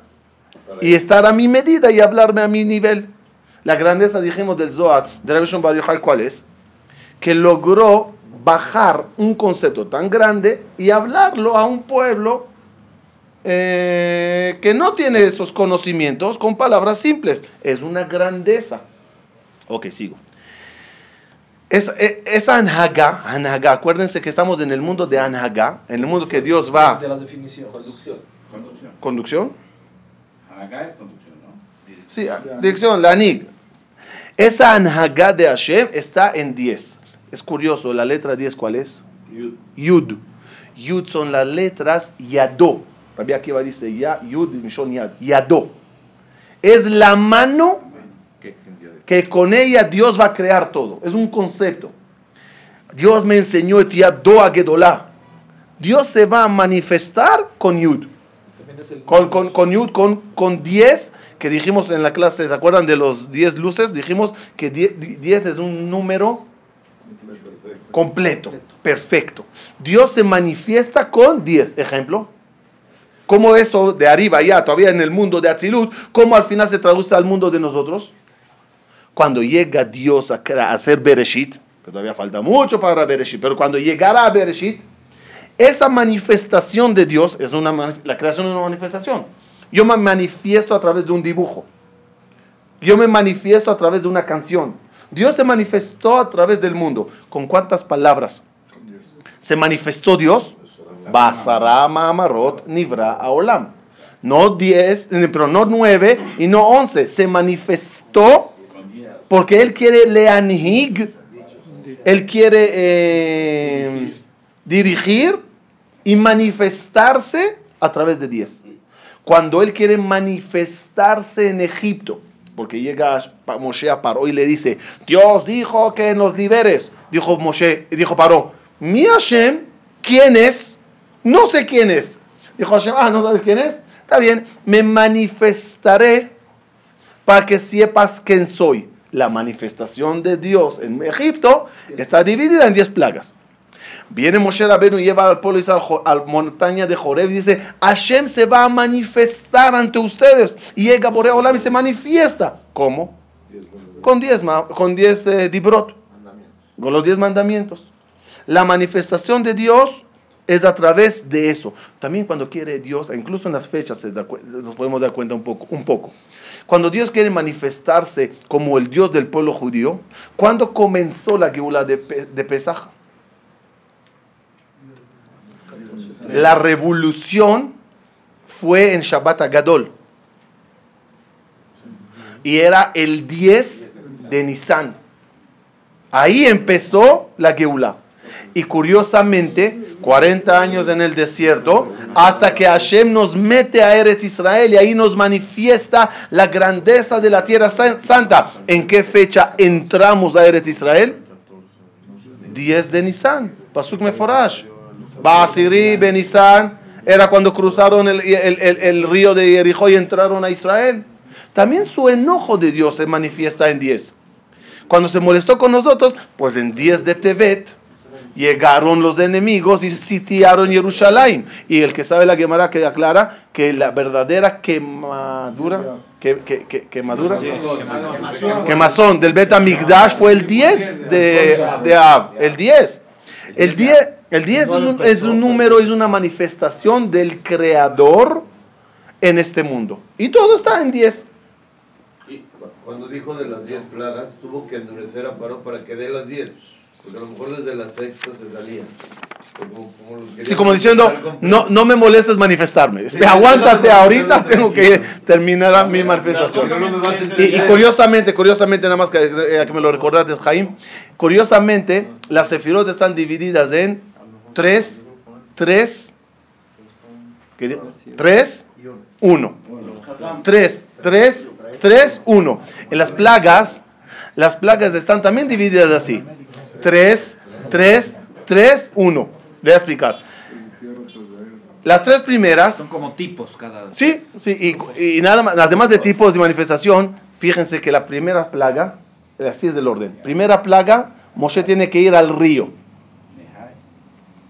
y estar a mi medida y hablarme a mi nivel. La grandeza, dijimos, del Zohar, de Rabbi Shimon Bar Yochai, ¿cuál es? Que logró bajar un concepto tan grande y hablarlo a un pueblo eh, que no tiene esos conocimientos con palabras simples. Es una grandeza. Ok, sigo. Es, es, esa anhaga, anhaga, acuérdense que estamos en el mundo de anhaga, en el mundo que Dios va. De las definiciones. Conducción. Conducción. ¿Conducción? Acá es conducción, ¿no? Sí, dirección, la nig. Esa anhaga de Hashem está en 10. Es curioso, la letra 10, ¿cuál es? Yud. Yud son las letras Yadó. Rabbi Akiva dice ya, Yud, Mishon Yad. Yadó. Es la mano que con ella Dios va a crear todo. Es un concepto. Dios me enseñó et Yadó a Gedolá. Dios se va a manifestar con Yud. Con, con, con Yud, con, con 10, dijimos en la clase, ¿se acuerdan de los 10 luces? Dijimos que 10 10 es un número completo, perfecto. Dios se manifiesta con 10. Ejemplo. ¿Cómo eso de arriba ya, todavía en el mundo de Atzilut, cómo al final se traduce al mundo de nosotros? Cuando llega Dios a, hacer Bereshit, que todavía falta mucho para Bereshit, pero cuando llegará a Bereshit, esa manifestación de Dios es una, la creación es una manifestación. Yo me manifiesto a través de un dibujo. Yo me manifiesto a través de una canción. Dios se manifestó a través del mundo. ¿Con cuántas palabras? Se manifestó Dios. Basarama Amarot Nivra Aolam. No 10, eh, pero no 9 y no 11. Se manifestó porque Él quiere leanhig. Él quiere eh, dirigir y manifestarse a través de 10. Cuando Él quiere manifestarse en Egipto, porque llega Moshe a Paró y le dice, Dios dijo que nos liberes. Dijo Moshe, dijo Paró, mi Hashem, ¿quién es? No sé quién es. Dijo Hashem, ah, ¿no sabes quién es? Está bien, me manifestaré para que sepas quién soy. La manifestación de Dios en Egipto está dividida en 10 plagas. Viene Moshe Rabenu y lleva al pueblo jo- a la montaña de Joreb y dice, Hashem se va a manifestar ante ustedes. Y llega Borea Olam y se manifiesta. ¿Cómo? Con 10 ma- con 10 eh, dibrot. Con los 10 mandamientos. La manifestación de Dios es a través de eso. También cuando quiere Dios, incluso en las fechas nos podemos dar cuenta un poco, un poco. Cuando Dios quiere manifestarse como el Dios del pueblo judío, ¿cuándo comenzó la Geula de, de Pesaj? La revolución fue en Shabbat Agadol. Y era el 10 de Nisan. Ahí empezó la Geula. Y curiosamente, 40 años en el desierto, hasta que Hashem nos mete a Eretz Israel y ahí nos manifiesta la grandeza de la tierra san- santa. ¿En qué fecha entramos a Eretz Israel? 10 de Nisan, Pasuk Meforash. Basiri, Benisan, era cuando cruzaron el, el- el- el río de Jericó y entraron a Israel. También su enojo de Dios se manifiesta en 10. Cuando se molestó con nosotros, pues en 10 de Tevet llegaron los enemigos y sitiaron Jerusalén. Y el que sabe la Gemara que aclara que la verdadera quemadura, que, que, que- quemadura, quemazón del Bet Amigdash fue el 10 de, de Ab, el 10. El 10, el 10 es, un, es un número, es una manifestación del creador en este mundo. Y todo está en 10. Cuando dijo de las 10 plagas, tuvo que endurecer a Paró para que dé las 10. Porque a lo mejor desde la sexta se salía. Como, como Sí, como diciendo, no, no me molestes manifestarme. Espera, Aguántate, ahorita tengo que terminar mi manifestación. Y, y curiosamente, curiosamente, nada más que, eh, que me lo recordaste, Jaime, curiosamente, las sefirot están divididas en 3, 3, 3, 1. 3, 3, 3, 1. En las plagas, las plagas están también divididas así. 3, 3, 3, 1. Le voy a explicar. Las tres primeras Son como tipos cada. Sí, sí, y, y nada más, además de tipos de manifestación, fíjense que la primera plaga, así es del orden. Primera plaga, Moshe tiene que ir al río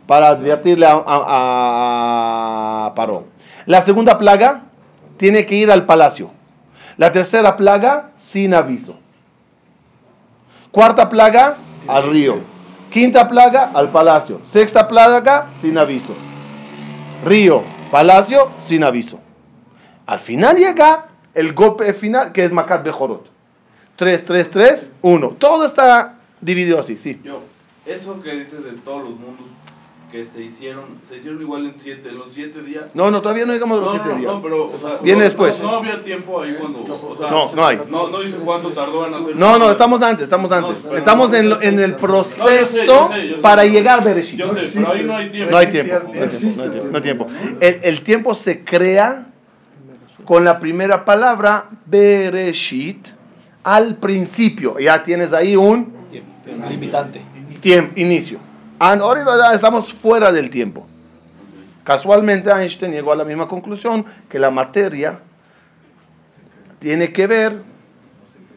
para advertirle a, a, a Paró. La segunda plaga, tiene que ir al palacio. La tercera plaga, sin aviso. Cuarta plaga, al río. Quinta plaga, al palacio. Sexta plaga, sin aviso río, palacio, sin aviso. Al final llega el golpe final, que es Macat Bejorot. 3, 3, 3, 1. Todo está dividido así, sí. Yo, eso que dices de todos los mundos que se hicieron, se hicieron igual en, siete, en los siete días. No, no, todavía no llegamos a los No, siete no, días. no, pero, o sea, Viene no- después. No, no había tiempo ahí cuando. o sea, No, no hay. No, no dice cuánto tardó en hacer. No, no, estamos antes, estamos antes. Estamos en, lo- en el No, yo proceso sé, yo sé, yo sé. para llegar a Bereshit. Yo sé, pero ahí no hay tiempo. No hay tiempo, no hay tiempo, no hay tiempo, no hay tiempo. El, el tiempo se crea con la primera palabra Bereshit al principio. Ya tienes ahí un Limitante. tiempo, inicio. Ah, Ahorita ya estamos fuera del tiempo. Casualmente Einstein llegó a la misma conclusión que la materia tiene que ver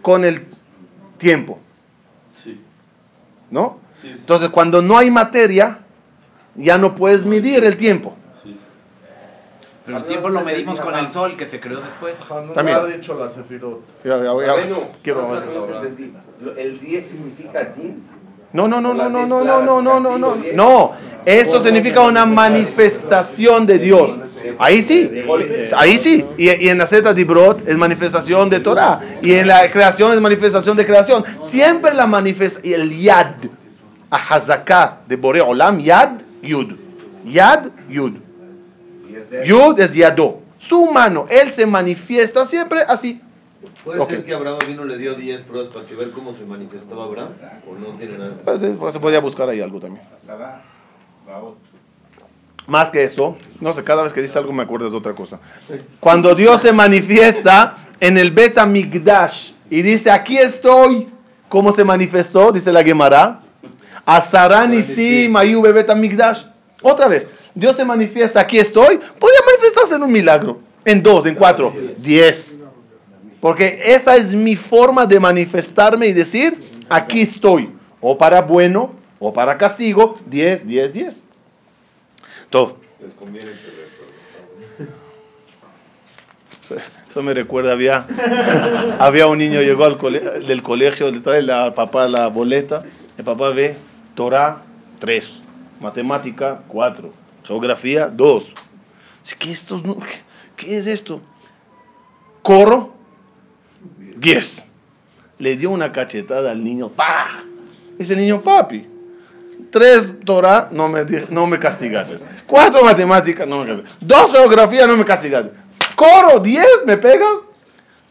con el tiempo, Sí, ¿no? Entonces, cuando no hay materia, ya no puedes medir el tiempo. Pero el tiempo lo medimos con el sol que se creó después. No También. ha dicho la Sefirot. Ya, ya, ya, Bueno, quiero El 10 significa din. No, no, no, no, no, no, no, no, no, no, no. No, eso significa una manifestación de Dios. Ahí sí, ahí sí. Y, y en la Zeta de Brot es manifestación de Torah. Y en la creación es manifestación de creación. Siempre la manifestación, el Yad, a Hazaká de Bore Olam, Yad, Yud. Yad, Yud. Yud es Yado. Su mano, él se manifiesta siempre así. ¿Puede ser que Abraham vino le dio 10 pruebas para que ver cómo se manifestaba Abraham? ¿O no tiene nada? Pues, eh, pues, se podía buscar ahí algo también. Más que eso, no sé, cada vez que dice algo me acuerdas de otra cosa. Cuando Dios se manifiesta en el Bet Migdash y dice, aquí estoy, ¿cómo se manifestó? Dice la Gemara. Asaran y sí, Mayu Bet Migdash. Otra vez, Dios se manifiesta, aquí estoy, podía manifestarse en un milagro, en dos, en cuatro, diez. Porque esa es mi forma de manifestarme y decir, aquí estoy, o para bueno, o para castigo, 10, 10, 10. Todo. Les conviene que Eso, me recuerda, había, había un niño, llegó al cole- del colegio, le trae al papá la boleta, el papá ve Torah 3, matemática 4, geografía 2. Dice, ¿Qué, estos, qué, qué es esto? Coro 10. Le dio una cachetada al niño, ¡pah! El niño, papi, tres Torah, no me, no me castigaste. Cuatro matemáticas, no me castigaste. Dos geografía, no me castigaste. Coro, diez, ¿me pegas?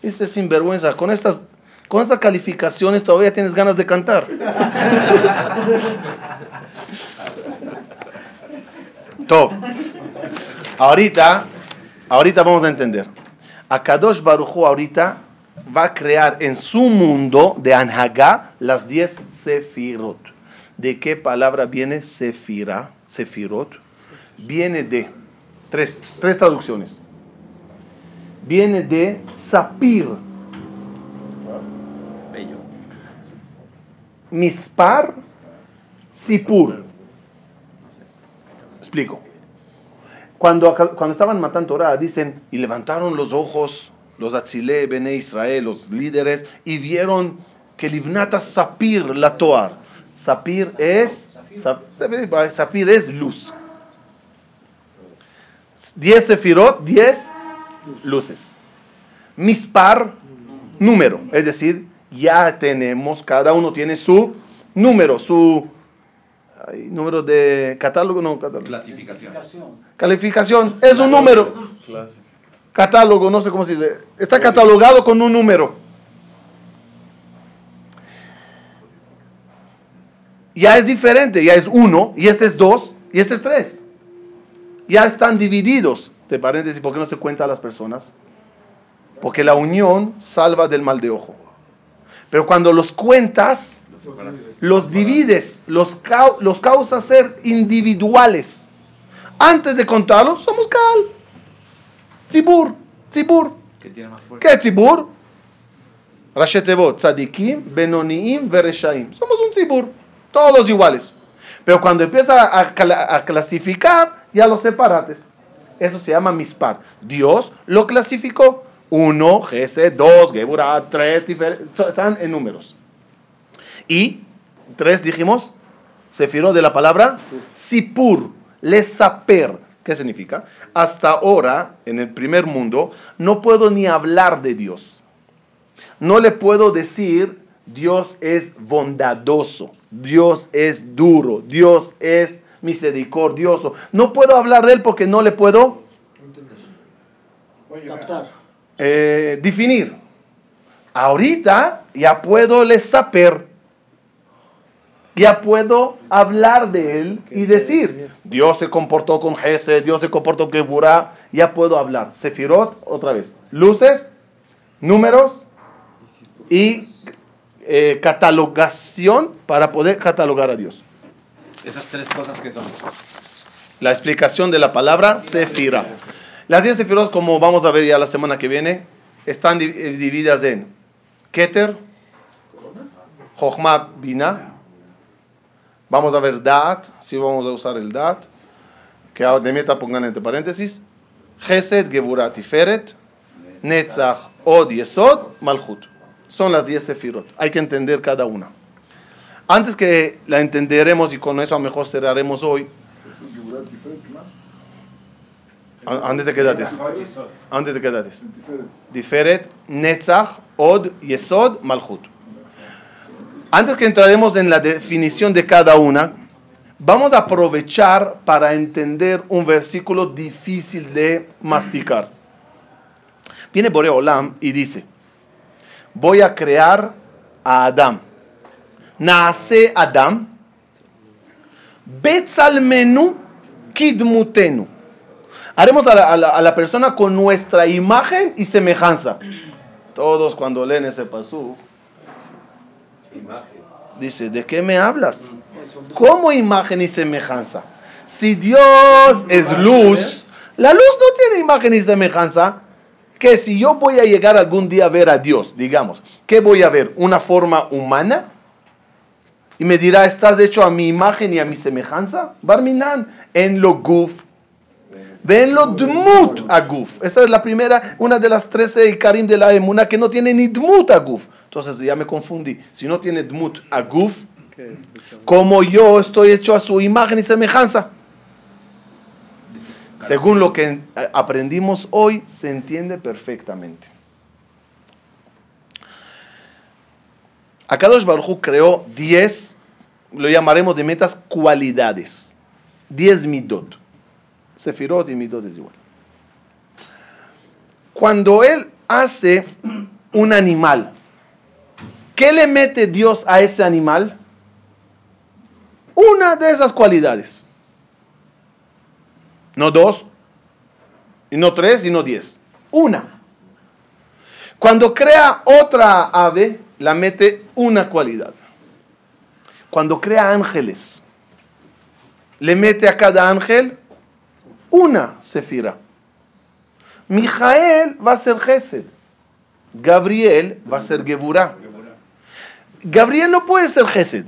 Dice, sinvergüenza, con estas, con estas calificaciones todavía tienes ganas de cantar. Top. Ahorita, ahorita vamos a entender. Akadosh Baruchu ahorita va a crear en su mundo de Anhagá las 10 sefirot. ¿De qué palabra viene sefira? Sefirot. Viene de tres, tres traducciones. Viene de sapir. Bello. Mispar, Sipur. Explico. Cuando, cuando estaban matando Torah, dicen, y levantaron los ojos los Atzilé, Bene Israel, los líderes, y vieron que Livnata Sapir la Toar. Sapir es, Sap- Sapir es luz. 10 sefirot, 10 luces. Mispar, número. Es decir, ya tenemos, cada uno tiene su número, su ay, número de catálogo, no, catálogo. Clasificación. Calificación, es un número. Catálogo, no sé cómo se dice. Está catalogado con un número. Ya es diferente, ya es uno, y este es dos, y este es tres. Ya están divididos. De paréntesis, ¿por qué no se cuenta a las personas? Porque la unión salva del mal de ojo. Pero cuando los cuentas, los divides, los, los causas ser individuales. Antes de contarlos, somos cal. Tzibur, tzibur. Que tiene más fuerza. ¿Qué es tzibur? Rashetevot, tzadikim, benoniim, vereshaim. Somos un tzibur, todos iguales. Pero cuando empieza a, cla- a clasificar, ya los separates. Eso se llama mispar. Dios lo clasificó. Uno, Gese, dos, Geburah, tres, diferentes. Están en números. Y tres dijimos, sefirot de la palabra sipur, lesaper. ¿Qué significa? Hasta ahora, en el primer mundo, no puedo ni hablar de Dios. No le puedo decir, Dios es bondadoso, Dios es duro, Dios es misericordioso. No puedo hablar de Él porque no le puedo Captar. eh, definir. Ahorita ya puedo le saber. Ya puedo hablar de él y decir, Dios se comportó con Jesse, Dios se comportó con Geburah, ya puedo hablar. Sefirot, otra vez. Luces, números y eh, catalogación para poder catalogar a Dios. Esas tres cosas que son. La explicación de la palabra Sefira. Las 10 Sefirot, como vamos a ver ya la semana que viene, están eh, divididas en Keter, Jochma, Bina. Vamos a ver Daat, si vamos a usar el Daat, que ahora de meta pongan entre paréntesis. Gesed, Geburat, Tiferet, Netzach, Od, Yesod, Malchut. Son las 10 Sefirot. Hay que entender cada una. Antes que la entenderemos y con eso a mejor cerraremos hoy, ¿A- ¿Dónde te quedaste? ¿Dónde te quedaste? Diferet, Netzach, Od, Yesod, Malchut. Antes que entraremos en la definición de cada una, vamos a aprovechar para entender un versículo difícil de masticar. Viene Boreo Olam y dice, voy a crear a Adán. Nace Adam, Betzalmenu Kidmutenu. Haremos a la, a la- a la persona con nuestra imagen y semejanza. Todos cuando leen ese pasú. Dice, ¿de qué me hablas? ¿Cómo imagen y semejanza? Si Dios es luz, la luz no tiene imagen y semejanza. Que si yo voy a llegar algún día a ver a Dios, digamos, ¿qué voy a ver? ¿Una forma humana? Y me dirá, ¿estás hecho a mi imagen y a mi semejanza? Barminan, en lo guf. Ven lo dmut a guf. Esa es la primera, una de las 13 ikarim de la emuna que no tiene ni dmut a guf. Entonces ya me confundí. Si no tiene dmut a guf, como yo estoy hecho a su imagen y semejanza. Según lo que aprendimos hoy, se entiende perfectamente. Akadosh Baruj Hu creó 10, lo llamaremos de metas, cualidades. 10 midot. Sefirot y midot es igual. Cuando él hace un animal, ¿qué le mete Dios a ese animal? Una de esas cualidades. No dos, y no tres, y no diez. Una. Cuando crea otra ave, la mete una cualidad. Cuando crea ángeles, le mete a cada ángel una sefira. Mijael va a ser Gesed. Gabriel va a ser Geburah. Gabriel no puede ser Gesed.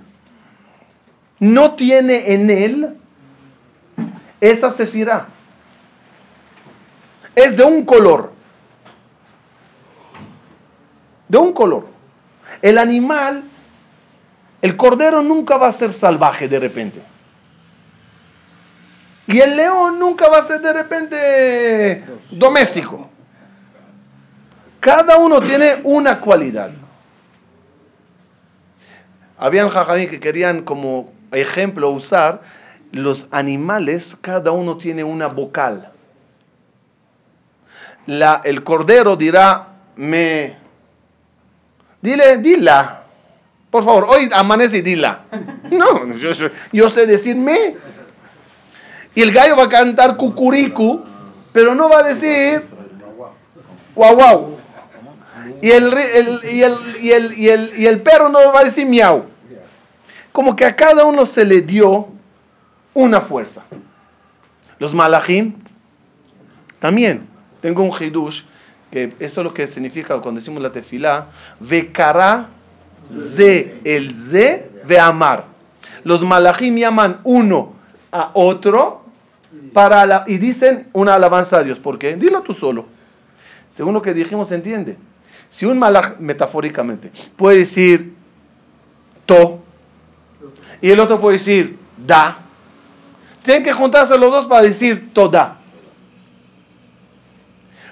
No tiene en él esa sefira. Es de un color. De un color. El animal, el cordero nunca va a ser salvaje de repente. Y el león nunca va a ser de repente doméstico. Cada uno tiene una cualidad. Habían jajamí que querían como ejemplo usar los animales, cada uno tiene una vocal. La, el cordero dirá, me... Dile, dila. Por favor, hoy amanece y dila. No, yo, yo sé decir me. Y el gallo va a cantar cucuricu, pero no va a decir guau guau. Y el, y, el, y, el, perro no va a decir miau. Como que a cada uno se le dio una fuerza. Los malachim también. Tengo un hidush, que eso es lo que significa cuando decimos la tefilá, vekara ze, el ze, ve amar. Los malachim llaman uno a otro para y dicen una alabanza a Dios. ¿Por qué? Dilo tú solo. Según lo que dijimos, entiende. Si un malach, metafóricamente, puede decir to, y el otro puede decir da, tienen que juntarse los dos para decir toda.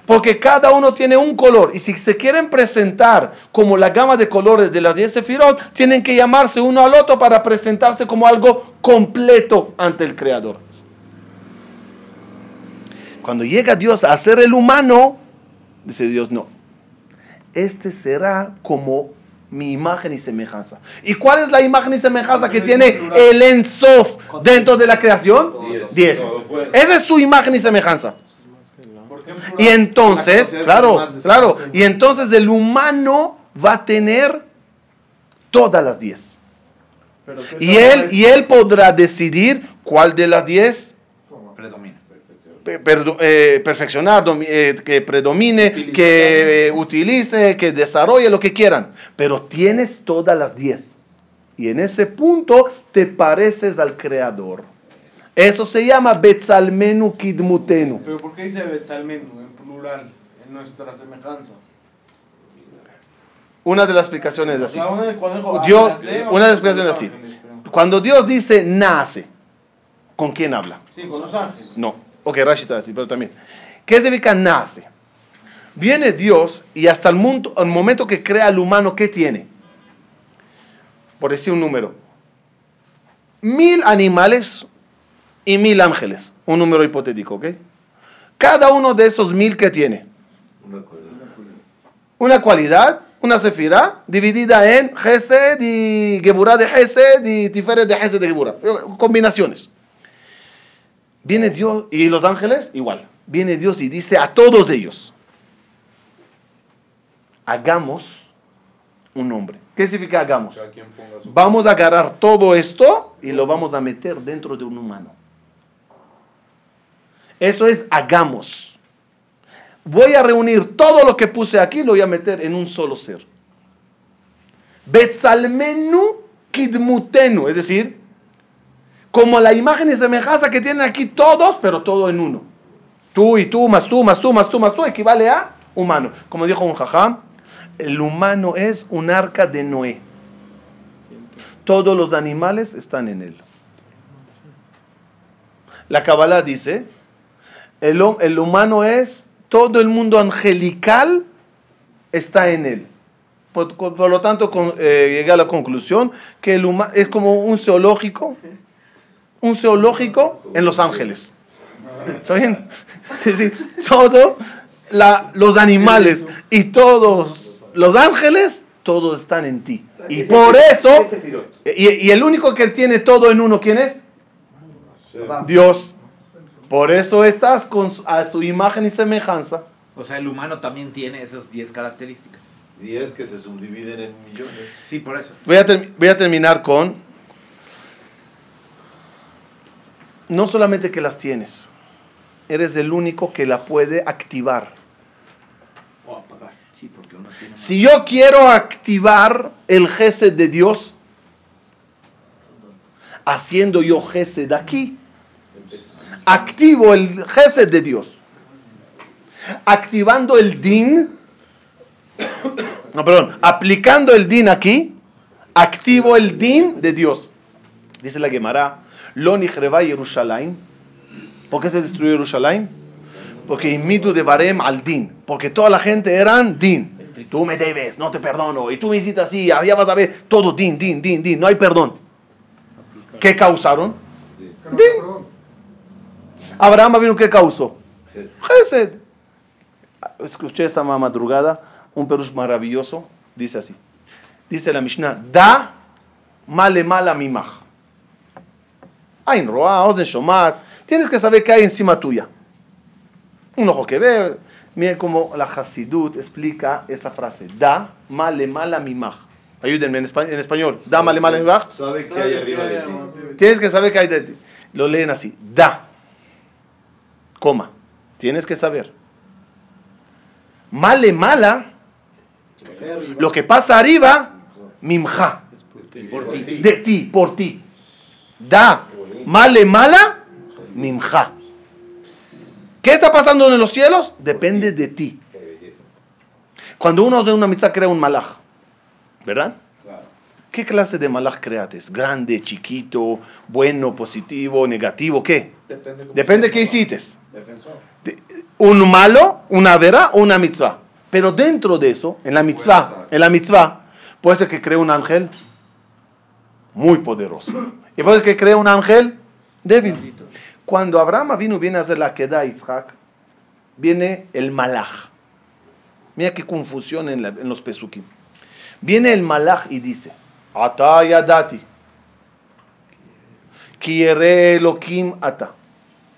Porque cada uno tiene un color. Y si se quieren presentar como la gama de colores de las 10 sefirot, tienen que llamarse uno al otro para presentarse como algo completo ante el Creador. Cuando llega Dios a ser el humano, dice Dios, no. Este será como mi imagen y semejanza. ¿Y cuál es la imagen y semejanza que tiene el Ensof dentro de la creación? Diez. Esa es su imagen y semejanza. Y entonces, claro, claro, y entonces el humano va a tener todas las diez. Y él, y él podrá decidir cuál de las diez predomina. Eh, perfeccionar, eh, que predomine, que eh, utilice, que desarrolle lo que quieran. Pero tienes todas las diez. Y en ese punto te pareces al Creador. Eso se llama Betzalmenu Kidmutenu. ¿Pero por qué dice Betzalmenu en plural, en nuestra semejanza? Una de las explicaciones es así. Dios, una de las explicaciones es así. Cuando Dios dice nace, ¿con quién habla? Sí, con los ángeles. No. Ok, Rashi está así, pero también. ¿Qué significa nace? Viene Dios y hasta el, mundo, el momento que crea al humano, ¿qué tiene? Por decir un número. Mil animales y mil ángeles. Un número hipotético, ¿ok? Cada uno de esos mil, ¿qué tiene? Una cualidad. Una cualidad, una sefira, dividida en Gesed y Geburah de Gesed y Tiferet de Gesed de Geburah. Combinaciones. Viene Dios y los ángeles igual. Viene Dios y dice a todos ellos, hagamos un hombre. ¿Qué significa hagamos? Vamos a agarrar todo esto y lo vamos a meter dentro de un humano. Eso es hagamos. Voy a reunir todo lo que puse aquí, lo voy a meter en un solo ser. Betzalmenu kidmutenu, es decir, como la imagen y semejanza que tienen aquí todos, pero todo en uno. Tú y tú, más tú, más tú, más tú, más tú, equivale a humano. Como dijo un jajam, el humano es un arca de Noé. Todos los animales están en él. La Kabbalah dice, el, el humano es, todo el mundo angelical está en él. Por, lo tanto, eh, llegué a la conclusión que el humano es como un zoológico un zoológico en Los Ángeles. ¿Está bien? Sí, sí. Todos los animales y todos los ángeles, todos están en ti. Y por eso, y, y, el único que tiene todo en uno, ¿quién es? Dios. Por eso estás con su- a su imagen y semejanza. O sea, el humano también tiene esas 10 características. 10 que se subdividen en millones. Sí, por eso. Voy a, ter- voy a terminar con, no solamente que las tienes, eres el único que la puede activar. O apagar. Sí, porque uno tiene. Si yo quiero activar el gesed de Dios, haciendo yo gesed aquí, activo el gesed de Dios. Activando el din, no, perdón, aplicando el din aquí, activo el din de Dios. Dice la Gemara, lo nihreva Yerushalayim. ¿Por qué se destruyó Jerusalén? Porque imidu de Barem al din. Porque toda la gente eran din. Tú me debes, no te perdono. Y tú me hiciste así, allá vas a ver todo din, din, din, din. No hay perdón. ¿Qué causaron? Din. Abraham vino, ¿qué causó? Gesed. Escuché esta madrugada un perush maravilloso. Dice así. Dice la Mishnah, da male mala mimach. Ain roa, ozen shomat. Tienes que saber qué hay encima tuya. Un ojo que ve. Miren cómo la Hasidut explica esa frase. Da male mala mimach. Ayúdenme en, espa- en español. Da male mala mimach. Sabe que hay arriba de ti. Tienes que saber qué hay de ti. Lo leen así. Da. Coma. Tienes que saber. Male mala. Lo que pasa arriba. Mimja. Por ti. De ti, por ti. Da. Male mala. Mimja. ¿Qué está pasando en los cielos? Depende de ti. Cuando uno hace una mitzvah, crea un malaj. ¿Verdad? ¿Qué clase de malaj creates? ¿Grande, chiquito, bueno, positivo, negativo? ¿Qué? Depende de qué hiciste. De- Un malo, una vera o una mitzvah. Pero dentro de eso, en la mitzvah, en la mitzvah, puede ser que cree un ángel muy poderoso. Y ser que cree un ángel débil. Cuando Abraham vino viene a hacer la queda a Isaac, viene el malaj. Mira qué confusión en, la- en los pesukim. Viene el malaj y dice, Ata yadati, ki yere Elohim ata.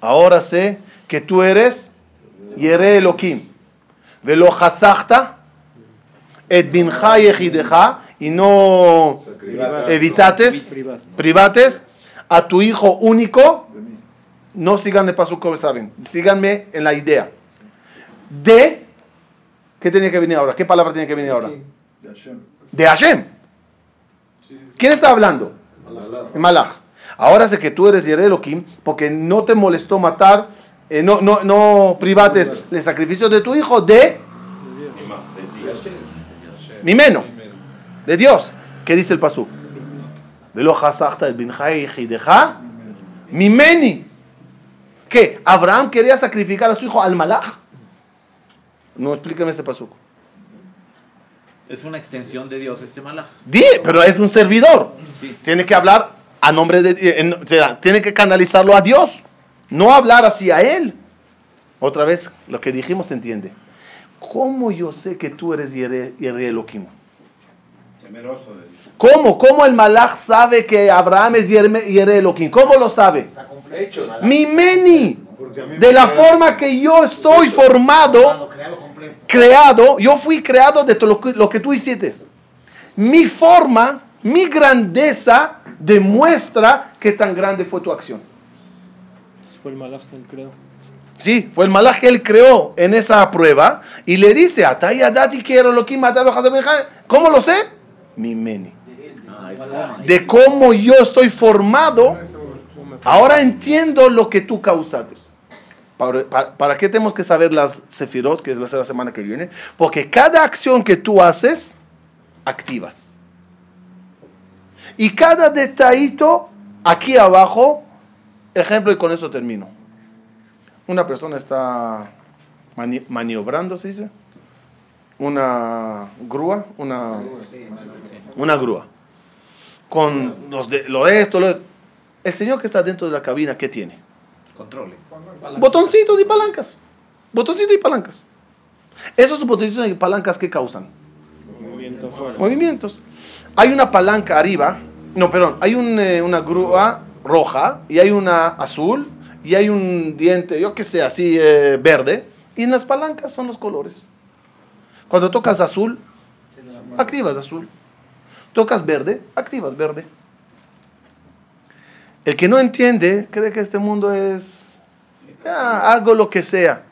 Ahora sé que tú eres yere Elohim. Velo chasachta et bincha y no evitates, privates a tu hijo único. No paso como saben. Síganme en la idea. De, ¿qué tiene que venir ahora? ¿Qué palabra tiene que venir ahora? De Hashem. ¿Quién está hablando? Malach. Ahora sé que tú eres Yere Elohim porque no te molestó matar, eh, no, no, no privates el sacrificio de tu hijo de mi meno, de Dios. ¿Qué dice el pasuk? Mimeni. ¿Qué? ¿Abraham quería sacrificar a su hijo al malach? No, explíqueme ese pasuk. Es una extensión de Dios este malaj. Di, pero es un servidor. Sí. Tiene que hablar a nombre de eh, en- o sea, tiene que canalizarlo a Dios, no hablar hacia él. Otra vez, lo que dijimos se entiende. ¿Cómo yo sé que tú eres Yere, Yere Elohim? Temeroso de Dios. ¿Cómo? ¿Cómo el malach sabe que Abraham es Yere, Yere Elohim? ¿Cómo lo sabe? Mimeni. De la forma que yo estoy formado, creado yo fui creado de todo lo que, lo que tú hiciste. Mi forma, mi grandeza demuestra que tan grande fue tu acción. Fue el malaj que él creó. Sí, fue el malaj que él creó en esa prueba y le dice, "Ataya dati quiero lo que matar ¿Cómo lo sé? Mi meni. Es coma. De cómo yo estoy formado, ahora entiendo lo que tú causaste. ¿Para, para, para qué tenemos que saber las sefirot, que es la semana que viene? Porque cada acción que tú haces, activas. Y cada detallito, aquí abajo, ejemplo, y con eso termino. Una persona está mani- maniobrando, ¿se dice? Una grúa, una, una grúa. Con los de, lo esto, lo El señor que está dentro de la cabina, ¿qué tiene? Controles. Botoncitos y palancas. Botoncitos y palancas. Esos botoncitos y palancas, ¿qué causan? Movimiento afuera. Movimientos. Hay una palanca arriba. No, perdón. Hay un, eh, una grúa roja y hay una azul y hay un diente, yo que sé, así eh, verde, y en las palancas son los colores. Cuando tocas azul, activas azul. Tocas verde, activas verde. El que no entiende cree que este mundo es, ah, hago lo que sea.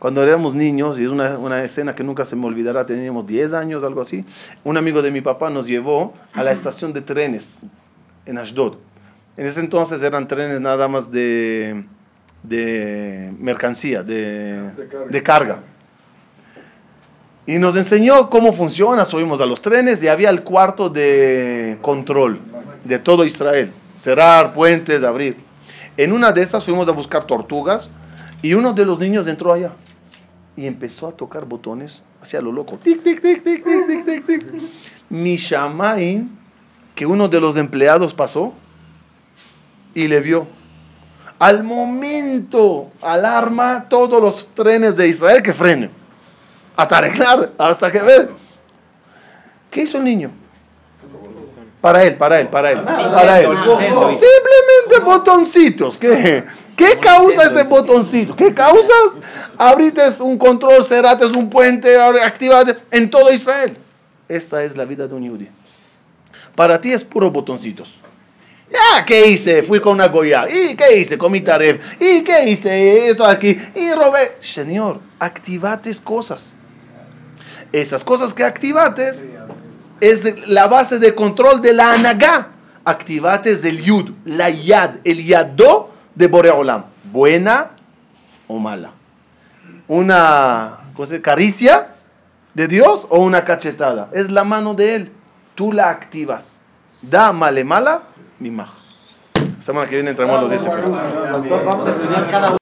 Cuando éramos niños, y es una, una escena que nunca se me olvidará, teníamos 10 años, algo así, un amigo de mi papá nos llevó a la estación de trenes en Ashdod. En ese entonces eran trenes nada más de, de mercancía, de, de carga. Y nos enseñó cómo funciona, subimos a los trenes y había el cuarto de control de todo Israel. Cerrar puentes, abrir. En una de estas fuimos a buscar tortugas y uno de los niños entró allá y empezó a tocar botones hacia lo loco. Tic, tic, tic, tic, tic, tic, tic, tic. Mi shamay, que uno de los empleados pasó y le vio. Al momento, alarma todos los trenes de Israel que frenen. Hasta arreglar, hasta que ver. ¿Qué hizo el niño? Para él, para él, para él. Para él. Simplemente botoncitos. ¿Qué, qué causa este botoncito? ¿Qué causas? Abriste un control, cerraste un puente, activaste en todo Israel. Esta es la vida de un judío. Para ti es puro botoncitos. Ya, ¿qué hice? Fui con una goya. ¿Y qué hice? Comí taref. ¿Y qué hice? Esto aquí. Y robé. Señor, activates cosas. Esas cosas que activates es la base de control de la anagá. Activates del yud, la yad, el yadó de Boreolam. Buena o mala. Una ¿cómo se dice? caricia de Dios o una cachetada. Es la mano de Él. Tú la activas. Da male mala, mi maj. Semana que viene entramos los 10 Vamos a estudiar cada